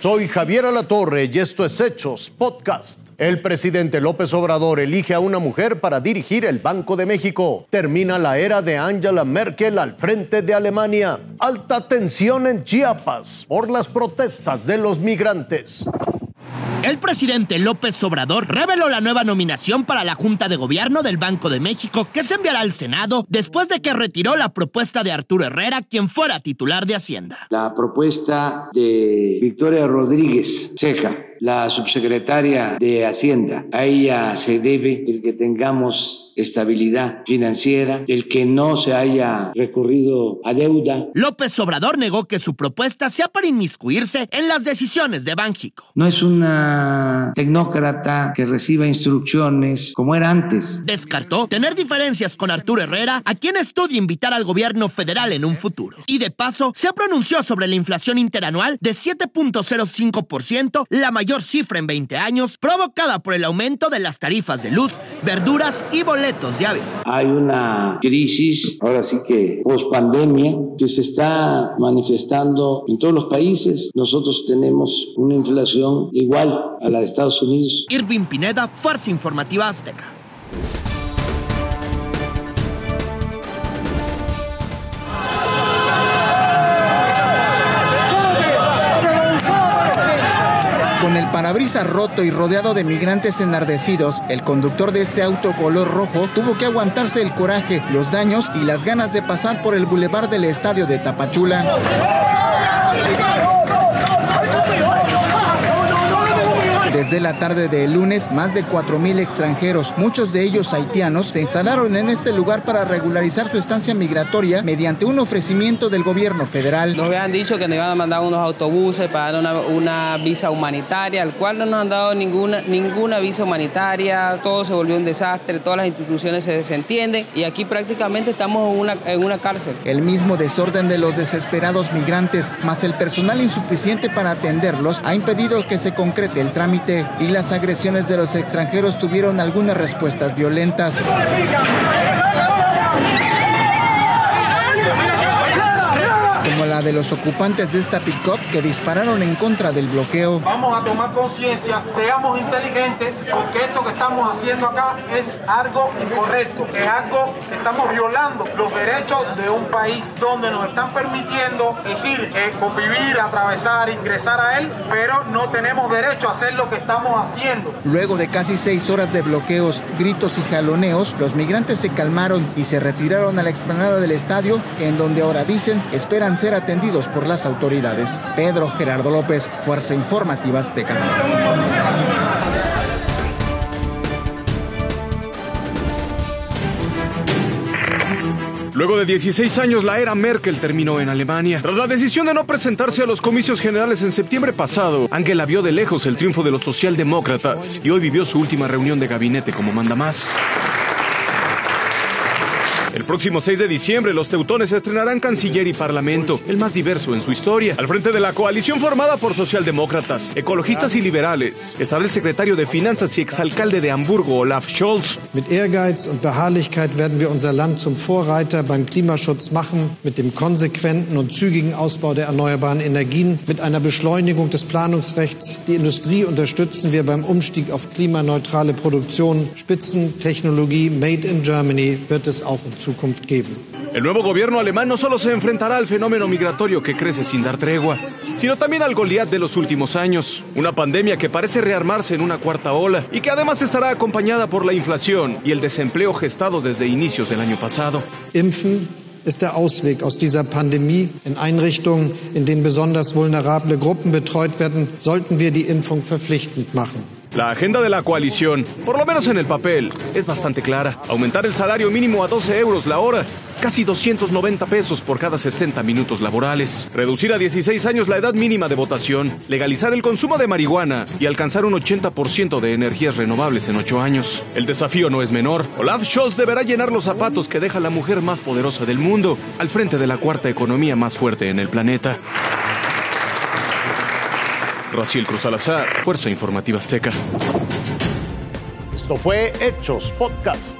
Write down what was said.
Soy Javier Alatorre y esto es Hechos Podcast. El presidente López Obrador elige a una mujer para dirigir el Banco de México. Termina la era de Angela Merkel al frente de Alemania. Alta tensión en Chiapas por las protestas de los migrantes. El presidente López Obrador reveló la nueva nominación para la Junta de Gobierno del Banco de México que se enviará al Senado después de que retiró la propuesta de Arturo Herrera, quien fuera titular de Hacienda. La propuesta de Victoria Rodríguez Ceja la subsecretaria de Hacienda. A ella se debe el que tengamos estabilidad financiera, el que no se haya recurrido a deuda. López Obrador negó que su propuesta sea para inmiscuirse en las decisiones de Banjico. No es una tecnócrata que reciba instrucciones como era antes. Descartó tener diferencias con Arturo Herrera, a quien estudia invitar al gobierno federal en un futuro. Y de paso, se pronunció sobre la inflación interanual de 7.05%, la mayor cifra en 20 años, provocada por el aumento de las tarifas de luz, verduras y boletos de avión. Hay una crisis, ahora sí que post pandemia, que se está manifestando en todos los países. Nosotros tenemos una inflación igual a la de Estados Unidos. Irving Pineda, Fuerza Informativa Azteca. Parabrisas roto y rodeado de migrantes enardecidos, el conductor de este auto color rojo tuvo que aguantarse el coraje, los daños y las ganas de pasar por el bulevar del estadio de Tapachula. Desde la tarde del lunes, más de 4.000 extranjeros, muchos de ellos haitianos, se instalaron en este lugar para regularizar su estancia migratoria mediante un ofrecimiento del gobierno federal. Nos habían dicho que nos iban a mandar unos autobuses para dar una, una visa humanitaria, al cual no nos han dado ninguna, ninguna visa humanitaria, todo se volvió un desastre, todas las instituciones se desentienden y aquí prácticamente estamos en una, en una cárcel. El mismo desorden de los desesperados migrantes, más el personal insuficiente para atenderlos, ha impedido que se concrete el trámite y las agresiones de los extranjeros tuvieron algunas respuestas violentas. De los ocupantes de esta pick-up que dispararon en contra del bloqueo. Vamos a tomar conciencia, seamos inteligentes, porque esto que estamos haciendo acá es algo incorrecto, es algo que estamos violando los derechos de un país donde nos están permitiendo, decir, eh, convivir, atravesar, ingresar a él, pero no tenemos derecho a hacer lo que estamos haciendo. Luego de casi seis horas de bloqueos, gritos y jaloneos, los migrantes se calmaron y se retiraron a la explanada del estadio, en donde ahora dicen esperan ser atendidos por las autoridades. Pedro Gerardo López, Fuerza Informativa Azteca. Luego de 16 años, la era Merkel terminó en Alemania. Tras la decisión de no presentarse a los comicios generales en septiembre pasado, Angela vio de lejos el triunfo de los socialdemócratas y hoy vivió su última reunión de gabinete como manda más. El próximo 6 de diciembre, los teutones estrenarán Canciller y Parlamento, el más diverso en su historia. Al frente de la coalición formada por socialdemócratas, ecologistas y liberales, estará el secretario de Finanzas y exalcalde de Hamburgo, Olaf Scholz. Mit Ehrgeiz und Beharrlichkeit werden wir unser Land zum Vorreiter beim Klimaschutz machen, mit dem konsequenten und zügigen Ausbau der erneuerbaren Energien, mit einer Beschleunigung des Planungsrechts. Die Industrie unterstützen wir beim Umstieg auf klimaneutrale Produktion. Spitzentechnologie Made in Germany wird es auch in Zukunft geben. El nuevo gobierno alemán no solo se enfrentará al fenómeno migratorio que crece sin dar tregua, sino también al Goliat de los últimos años, una pandemia que parece rearmarse en una cuarta ola y que además estará acompañada por la inflación y el desempleo gestados desde inicios del año pasado. Impfen ist der Ausweg aus dieser Pandemie. In Einrichtungen, in denen besonders vulnerable Gruppen betreut werden, sollten wir die Impfung verpflichtend machen. La agenda de la coalición, por lo menos en el papel, es bastante clara. Aumentar el salario mínimo a 12 euros la hora, casi 290 pesos por cada 60 minutos laborales. Reducir a 16 años la edad mínima de votación, legalizar el consumo de marihuana y alcanzar un 80% de energías renovables en 8 años. El desafío no es menor. Olaf Scholz deberá llenar los zapatos que deja la mujer más poderosa del mundo al frente de la cuarta economía más fuerte en el planeta. Raciel Cruz Salazar, Fuerza Informativa Azteca. Esto fue Hechos Podcast.